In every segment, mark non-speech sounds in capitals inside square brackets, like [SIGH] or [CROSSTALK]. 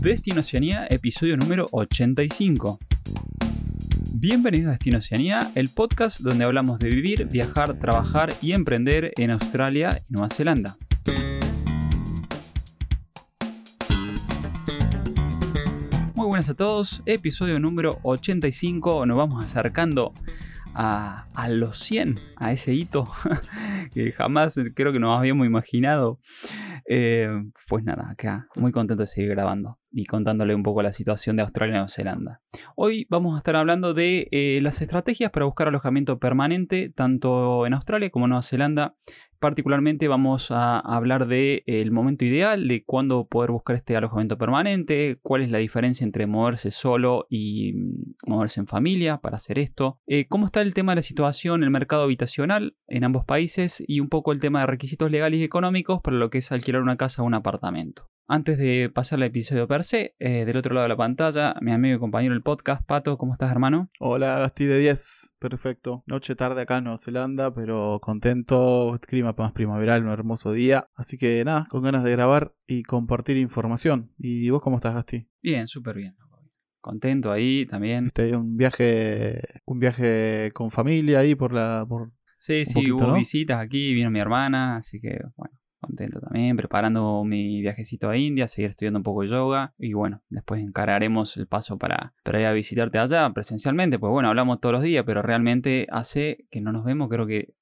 Destino Oceanía, episodio número 85. Bienvenidos a Destino Oceanía, el podcast donde hablamos de vivir, viajar, trabajar y emprender en Australia y Nueva Zelanda. Muy buenas a todos, episodio número 85, nos vamos acercando a, los 100, a ese hito [LAUGHS] que jamás creo que nos habíamos imaginado. Eh, pues nada, acá muy contento de seguir grabando y contándole un poco la situación de Australia y Nueva Zelanda. Hoy vamos a estar hablando de eh, las estrategias para buscar alojamiento permanente tanto en Australia como en Nueva Zelanda Particularmente vamos a hablar del el momento ideal, de cuándo poder buscar este alojamiento permanente, cuál es la diferencia entre moverse solo y mm, moverse en familia para hacer esto, eh, cómo está el tema de la situación, el mercado habitacional en ambos países y un poco el tema de requisitos legales y económicos para lo que es alquilar una casa o un apartamento. Antes de pasar al episodio per se, eh, del otro lado de la pantalla, mi amigo y compañero del podcast, Pato, ¿cómo estás, hermano? Hola, Gasti de 10, perfecto. Noche tarde acá en Nueva Zelanda, pero contento, clima más primaveral, un hermoso día. Así que nada, con ganas de grabar y compartir información. ¿Y vos cómo estás, Gasti? Bien, súper bien. Contento ahí también. Este, un viaje, un viaje con familia ahí por la... Por sí, sí, hubo visitas aquí, vino mi hermana, así que bueno contento también, preparando mi viajecito a India, seguir estudiando un poco de yoga y bueno, después encararemos el paso para, para ir a visitarte allá presencialmente, pues bueno, hablamos todos los días, pero realmente hace que no nos vemos, creo que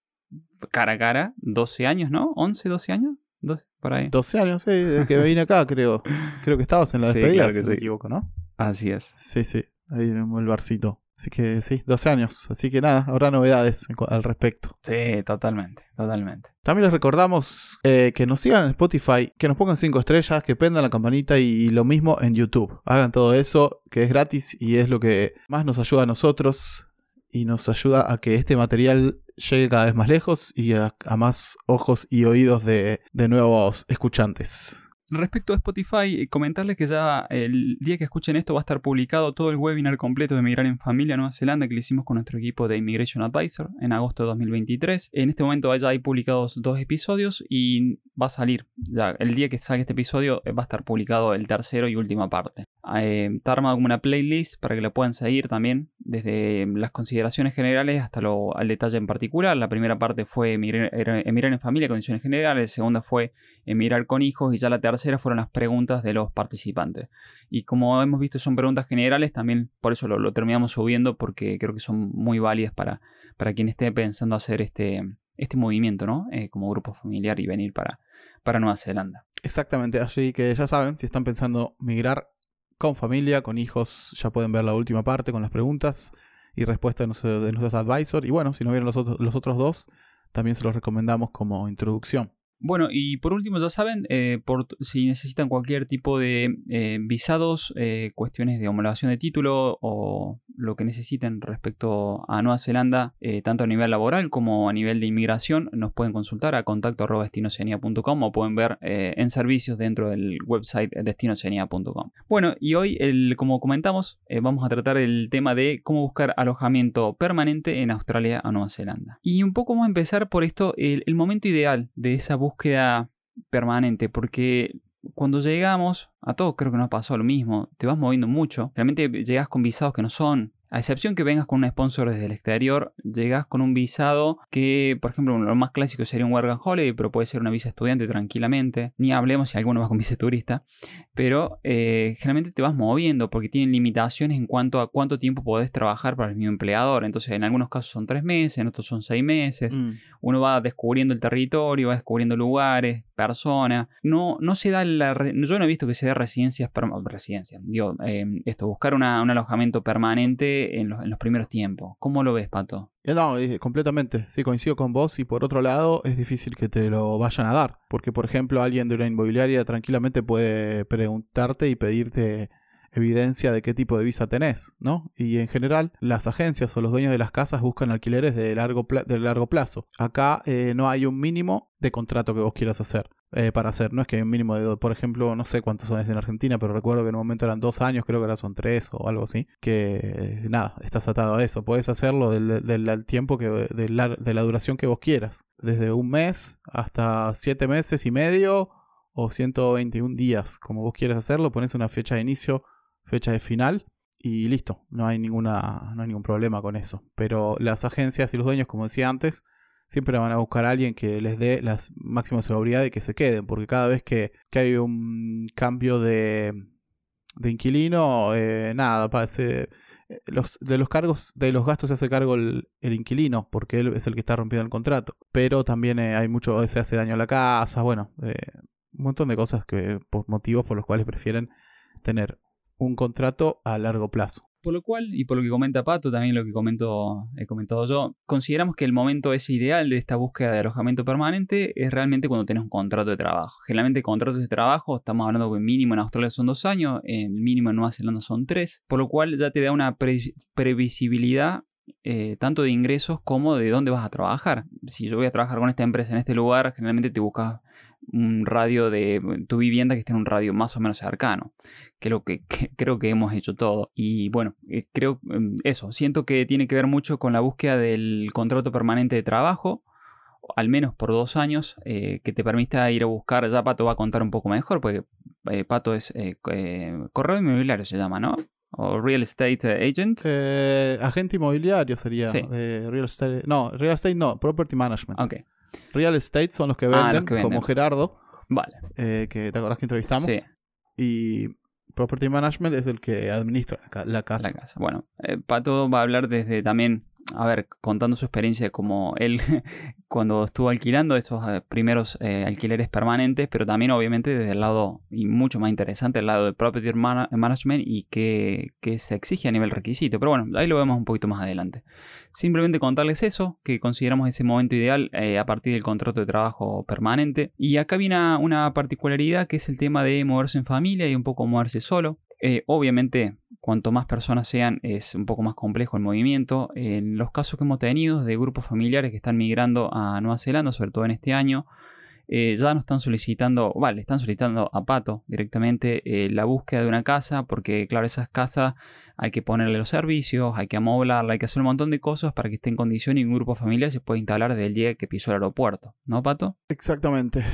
cara a cara, 12 años, ¿no? ¿11, 12 años? 12, por ahí. 12 años, sí, desde que vine acá, creo. [LAUGHS] Creo que estabas en la despedida, si no me equivoco, ¿no? Así es. Sí, sí, ahí en el barcito. Así que sí, 12 años. Así que nada, habrá novedades al respecto. Sí, totalmente, totalmente. También les recordamos eh, que nos sigan en Spotify, que nos pongan 5 estrellas, que prendan la campanita y, lo mismo en YouTube. Hagan todo eso, que es gratis y es lo que más nos ayuda a nosotros y nos ayuda a que este material llegue cada vez más lejos y a, más ojos y oídos de, de nuevos escuchantes. Respecto a Spotify, eh, comentarles que ya el día que escuchen esto va a estar publicado todo el webinar completo de Migrar en Familia Nueva Zelanda que le hicimos con nuestro equipo de Immigration Advisor en agosto de 2023. En este momento ya hay publicados dos episodios y va a salir, ya el día que salga este episodio eh, va a estar publicado el tercero y última parte. Eh, está armado como una playlist para que lo puedan seguir también, desde las consideraciones generales hasta lo, al detalle en particular. La primera parte fue emigrar, en familia, condiciones generales, la segunda fue emigrar con hijos y ya la tercera fueron las preguntas de los participantes. Y como hemos visto son preguntas generales, también por eso lo, terminamos subiendo porque creo que son muy válidas para, para quien esté pensando hacer este, este movimiento, ¿no? Eh, como grupo familiar y venir para, para Nueva Zelanda. Exactamente, así que ya saben, si están pensando migrar con familia, con hijos, ya pueden ver la última parte con las preguntas y respuestas de nuestros, de advisors. Y bueno, si no vieron los otros, los otros dos, también se los recomendamos como introducción. Bueno, y por último, ya saben, eh, por, si necesitan cualquier tipo de eh, visados, eh, cuestiones de homologación de título o lo que necesiten respecto a Nueva Zelanda, tanto a nivel laboral como a nivel de inmigración, nos pueden consultar a contacto o pueden ver en servicios dentro del website destinoceania.com. Bueno, y hoy, el, como comentamos, vamos a tratar el tema de cómo buscar alojamiento permanente en Australia o Nueva Zelanda. Y un poco vamos a empezar por esto, el, el momento ideal de esa búsqueda búsqueda permanente, porque cuando llegamos, a todos creo que nos pasó lo mismo, te vas moviendo mucho, realmente llegas con visados que no son a excepción que vengas con un sponsor desde el exterior, llegas con un visado que, por ejemplo, lo más clásico sería un Work and Holiday, pero puede ser una visa estudiante tranquilamente. Ni hablemos si alguno va con visa turista. Pero eh, generalmente te vas moviendo porque tienen limitaciones en cuanto a cuánto tiempo podés trabajar para el mismo empleador. Entonces, en algunos casos son tres meses, en otros son seis meses. Mm. Uno va descubriendo el territorio, va descubriendo lugares, personas. No, no se da la. Yo no he visto que se dé residencias. Residencias. Digo, eh, esto, buscar un alojamiento permanente en los, primeros tiempos. ¿Cómo lo ves, Pato? Eh, no, eh, completamente. Sí, coincido con vos. Y por otro lado, es difícil que te lo vayan a dar. Porque, por ejemplo, alguien de una inmobiliaria tranquilamente puede preguntarte y pedirte evidencia de qué tipo de visa tenés, ¿no? Y en general, las agencias o los dueños de las casas buscan alquileres de largo, de largo plazo. Acá eh, no hay un mínimo de contrato que vos quieras hacer. Eh, para hacer. No es que hay un mínimo de, por ejemplo, no sé cuántos son en Argentina, pero recuerdo que en un momento eran dos años, creo que ahora son tres o algo así. Que nada, estás atado a eso. Puedes hacerlo del, tiempo que, de la, la duración que vos quieras. Desde un mes hasta siete meses y medio o 121 días, como vos quieras hacerlo, pones una fecha de inicio, fecha de final y listo, no hay, ninguna, no hay ningún problema con eso. Pero las agencias y los dueños, como decía antes, siempre van a buscar a alguien que les dé las máximas seguridad de que se queden, porque cada vez que, hay un cambio de, de inquilino, eh, nada, parece... Eh, los, de los cargos, de los gastos se hace cargo el, inquilino, porque él es el que está rompiendo el contrato. Pero también eh, hay mucho, se hace daño a la casa, bueno, un montón de cosas que, por motivos por los cuales prefieren tener un contrato a largo plazo. Por lo cual, y por lo que comenta Pato, también lo que comento, he comentado yo, consideramos que el momento es ideal de esta búsqueda de alojamiento permanente es realmente cuando tienes un contrato de trabajo. Generalmente contratos de trabajo, estamos hablando que mínimo en Australia son dos años, el mínimo en Nueva Zelanda son tres, por lo cual ya te da una previsibilidad eh, tanto de ingresos como de dónde vas a trabajar. Si yo voy a trabajar con esta empresa en este lugar, generalmente te buscas un radio de tu vivienda que esté en un radio más o menos cercano, que es lo que, creo que hemos hecho todo. Y bueno, eh, creo mm, eso, siento que tiene que ver mucho con la búsqueda del contrato permanente de trabajo, al menos por dos años, eh, que te permita ir a buscar, ya Pato va a contar un poco mejor, porque eh, Pato es correo inmobiliario se llama, ¿no? O real estate agent. agente inmobiliario sería. real estate, no, real estate no, property management. Ok. Real Estate son los que ah, venden, como Gerardo. Vale. Eh, que te acordás que entrevistamos. Sí. Y Property Management es el que administra la casa. La casa. Bueno, eh, Pato va a hablar desde también a ver, contando su experiencia como él [LAUGHS] cuando estuvo alquilando esos eh, primeros eh, alquileres permanentes, pero también obviamente desde el lado, y mucho más interesante, el lado de Property Management y que, se exige a nivel requisito. Pero bueno, ahí lo vemos un poquito más adelante. Simplemente contarles eso, que consideramos ese momento ideal eh, a partir del contrato de trabajo permanente. Y acá viene una particularidad que es el tema de moverse en familia y un poco moverse solo. Obviamente, cuanto más personas sean, es un poco más complejo el movimiento. En los casos que hemos tenido de grupos familiares que están migrando a Nueva Zelanda, sobre todo en este año, eh, ya no están solicitando, vale, están solicitando a Pato directamente eh, la búsqueda de una casa, porque claro, esas casas hay que ponerle los servicios, hay que amoblarla, hay que hacer un montón de cosas para que esté en condición y un grupo familiar se pueda instalar desde el día que pisó el aeropuerto, ¿no, Pato? Exactamente.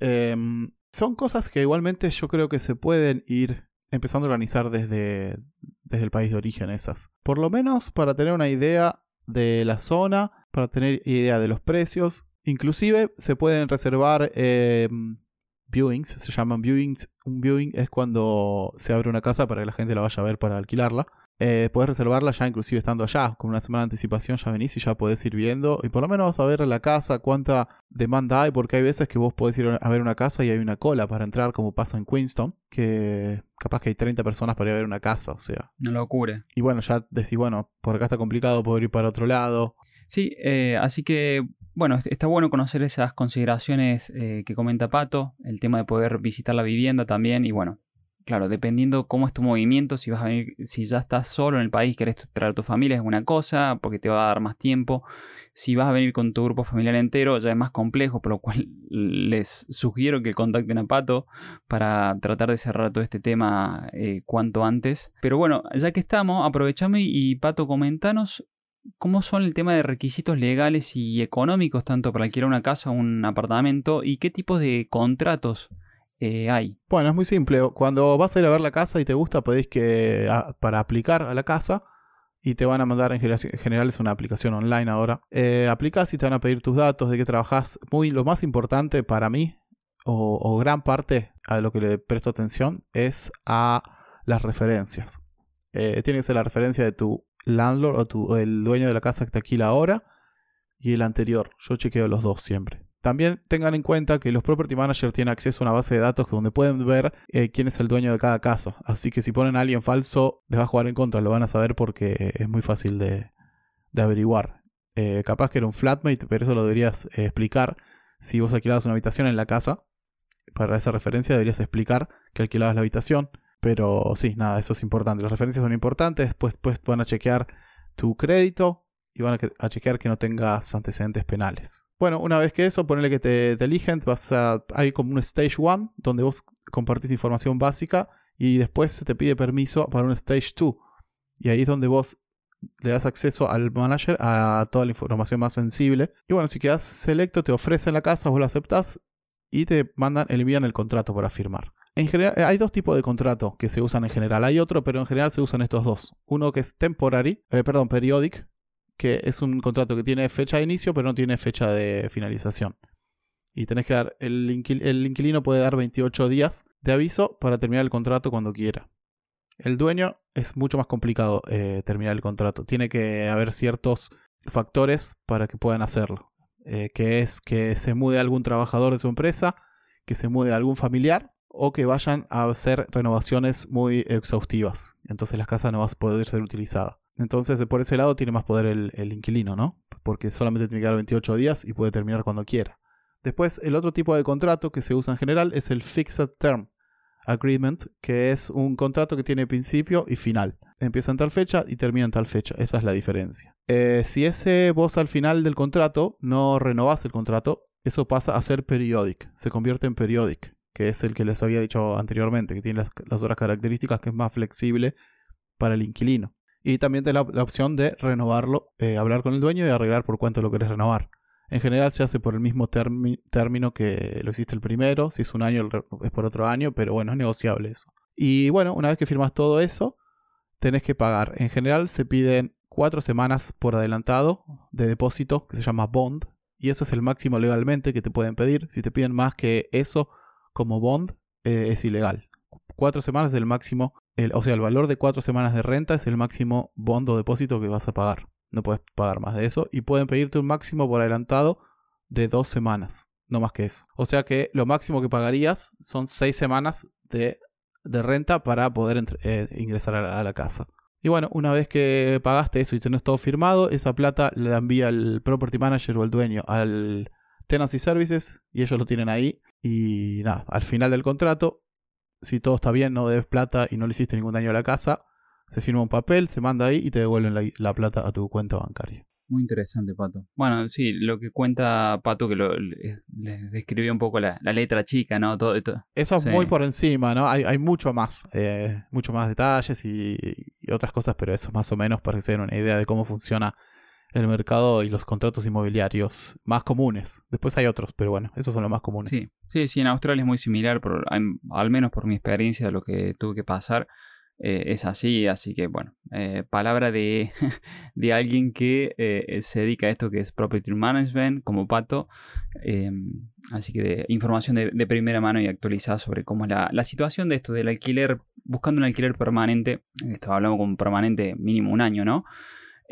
Em, son cosas que igualmente yo creo que se pueden ir empezando a organizar desde, desde el país de origen esas. Por lo menos para tener una idea de la zona, para tener idea de los precios. Inclusive se pueden reservar em, viewings, se llaman viewings. Un viewing es cuando se abre una casa para que la gente la vaya a ver para alquilarla. Eh, puedes reservarla ya inclusive estando allá, con una semana de anticipación ya venís y ya podés ir viendo y por lo menos a ver la casa, cuánta demanda hay, porque hay veces que vos podés ir a ver una casa y hay una cola para entrar, como pasa en Queenstown, que capaz que hay 30 personas para ir a ver una casa, o sea. Una locura. Y bueno, ya decís, bueno, por acá está complicado, poder ir para otro lado. Sí, eh, así que bueno, está bueno conocer esas consideraciones eh, que comenta Pato, el tema de poder visitar la vivienda también y bueno, claro, dependiendo cómo es tu movimiento, si vas a venir, si ya estás solo en el país, querés traer a tu familia, es una cosa, porque te va a dar más tiempo. Si vas a venir con tu grupo familiar entero, ya es más complejo, por lo cual [LAUGHS] les sugiero que contacten a Pato para tratar de cerrar todo este tema eh, cuanto antes. Pero bueno, ya que estamos, aprovechame y Pato, comentanos cómo son el tema de requisitos legales y económicos, tanto para alquilar una casa o un apartamento, y qué tipos de contratos eh, hay? Bueno, es muy simple. Cuando vas a ir a ver la casa y te gusta, podéis que para aplicar a la casa y te van a mandar en general es una aplicación online ahora. Eh, aplicas y te van a pedir tus datos de que trabajas. Muy lo más importante para mí o, gran parte a lo que le presto atención es a las referencias. Eh, tiene que ser la referencia de tu landlord o, tu, el dueño de la casa que te alquila ahora y el anterior. Yo chequeo los dos siempre. También tengan en cuenta que los property managers tienen acceso a una base de datos donde pueden ver eh, quién es el dueño de cada casa. Así que si ponen a alguien falso, les va a jugar en contra, lo van a saber porque es muy fácil de, averiguar. Eh, capaz que era un flatmate, pero eso lo deberías eh, explicar. Si vos alquilabas una habitación en la casa, para esa referencia deberías explicar que alquilabas la habitación. Pero sí, nada, eso es importante. Las referencias son importantes. Después, después van a chequear tu crédito y van a chequear que no tengas antecedentes penales. Bueno, una vez que eso, ponele que te, eligen, vas a, hay como un Stage 1 donde vos compartís información básica y después se te pide permiso para un Stage 2. Y ahí es donde vos le das acceso al manager a toda la información más sensible. Y bueno, si quedas selecto, te ofrecen la casa, vos la aceptás y te mandan, envían el contrato para firmar. En general, hay dos tipos de contrato que se usan en general. Hay otro, pero en general se usan estos dos. Uno que es temporary, eh, perdón, periodic, que es un contrato que tiene fecha de inicio, pero no tiene fecha de finalización. Y tenés que dar, el, inquilino puede dar 28 días de aviso para terminar el contrato cuando quiera. El dueño es mucho más complicado eh, terminar el contrato. Tiene que haber ciertos factores para que puedan hacerlo. Eh, que es que se mude algún trabajador de su empresa, que se mude algún familiar o que vayan a hacer renovaciones muy exhaustivas. Entonces la casa no va a poder ser utilizada. Entonces por ese lado tiene más poder el, inquilino, ¿no? Porque solamente tiene que dar 28 días y puede terminar cuando quiera. Después el otro tipo de contrato que se usa en general es el fixed term agreement, que es un contrato que tiene principio y final. Empieza en tal fecha y termina en tal fecha. Esa es la diferencia. Eh, si ese vos al final del contrato no renovás el contrato, eso pasa a ser periodic. Se convierte en periodic, que es el que les había dicho anteriormente, que tiene las, otras características que es más flexible para el inquilino. Y también te la, la opción de renovarlo, eh, hablar con el dueño y arreglar por cuánto lo querés renovar. En general se hace por el mismo término que lo hiciste el primero. Si es un año, es por otro año, pero bueno, es negociable eso. Y bueno, una vez que firmas todo eso, tenés que pagar. En general se piden cuatro semanas por adelantado de depósito, que se llama bond. Y eso es el máximo legalmente que te pueden pedir. Si te piden más que eso como bond, eh, es ilegal. Cuatro semanas es el máximo, o sea, el valor de cuatro semanas de renta es el máximo bond o depósito que vas a pagar. No puedes pagar más de eso. Y pueden pedirte un máximo por adelantado de dos semanas. No más que eso. O sea que lo máximo que pagarías son seis semanas de, renta para poder eh, ingresar a la, casa. Y bueno, una vez que pagaste eso y tenés todo firmado, esa plata la envía el property manager o el dueño al Tenancy Services y ellos lo tienen ahí. Y nada, al final del contrato, si todo está bien, no debes plata y no le hiciste ningún daño a la casa, se firma un papel, se manda ahí y te devuelven la, plata a tu cuenta bancaria. Muy interesante, Pato. Bueno, sí, lo que cuenta Pato, que lo, les describió un poco la, letra chica, ¿no? Todo, Eso es muy por encima, ¿no? Hay, mucho más, eh, mucho más detalles y, otras cosas, pero eso es más o menos para que se den una idea de cómo funciona el mercado y los contratos inmobiliarios más comunes. Después hay otros, pero bueno, esos son los más comunes. Sí, sí, sí en Australia es muy similar, por, al menos por mi experiencia de lo que tuve que pasar. Eh, es así, así que bueno, eh, palabra de, [LAUGHS] de, alguien que eh, se dedica a esto que es Property Management como Pato, em, así que de, información de, primera mano y actualizada sobre cómo es la, situación de esto del alquiler, buscando un alquiler permanente, esto hablamos con permanente mínimo un año, ¿no?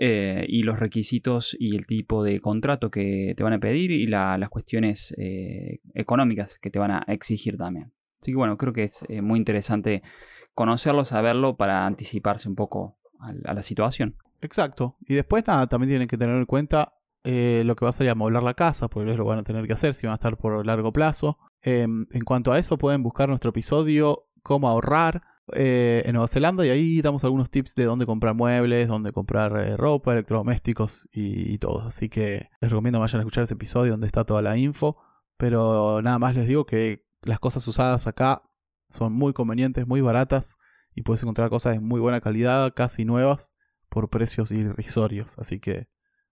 Y los requisitos y el tipo de contrato que te van a pedir y las cuestiones económicas que te van a exigir también. Así que bueno, creo que es muy interesante conocerlo, saberlo para anticiparse un poco a, la situación. Exacto. Y después nada, también tienen que tener en cuenta eh, lo que va a ser amoblar la casa, porque lo van a tener que hacer si van a estar por largo plazo. Em, en cuanto a eso, pueden buscar nuestro episodio Cómo ahorrar eh, en Nueva Zelanda y ahí damos algunos tips de dónde comprar muebles, dónde comprar eh, ropa, electrodomésticos y, todo. Así que les recomiendo vayan a escuchar ese episodio donde está toda la info. Pero nada más les digo que las cosas usadas acá son muy convenientes, muy baratas y puedes encontrar cosas de muy buena calidad, casi nuevas, por precios irrisorios. Así que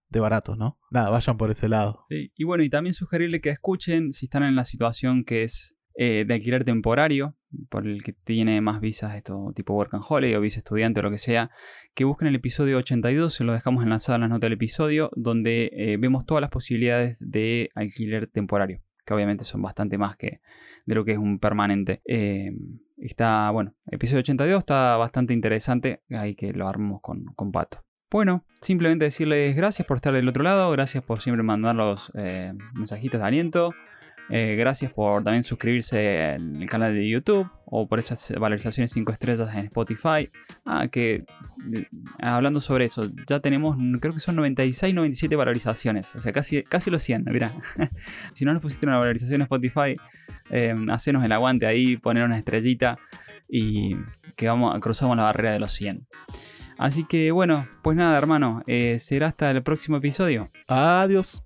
de baratos, ¿no? Nada, vayan por ese lado. Sí, y bueno, y también sugerirle que escuchen si están en la situación que es eh, de alquiler temporario, por el que tiene más visas, esto tipo work and holiday o visa estudiante o lo que sea, que busquen el episodio 82, se lo dejamos enlazado en las notas del episodio, donde eh, vemos todas las posibilidades de alquiler temporario que obviamente son bastante más que de lo que es un permanente. Eh, está, bueno, episodio 82 está bastante interesante, ahí que lo armamos con, con Pato. Bueno, simplemente decirles gracias por estar del otro lado, gracias por siempre mandar los mensajitos de aliento, eh, gracias por también suscribirse en el canal de YouTube o por esas valorizaciones 5 estrellas en Spotify. Ah, que eh, hablando sobre eso, ya tenemos, creo que son 96, 97 valorizaciones. O sea, casi, casi los 100, mira. [LAUGHS] si no nos pusiste una valorización en Spotify, eh, hacenos el aguante ahí, poner una estrellita y que vamos, cruzamos la barrera de los 100. Así que bueno, pues nada, hermano, será hasta el próximo episodio. Adiós.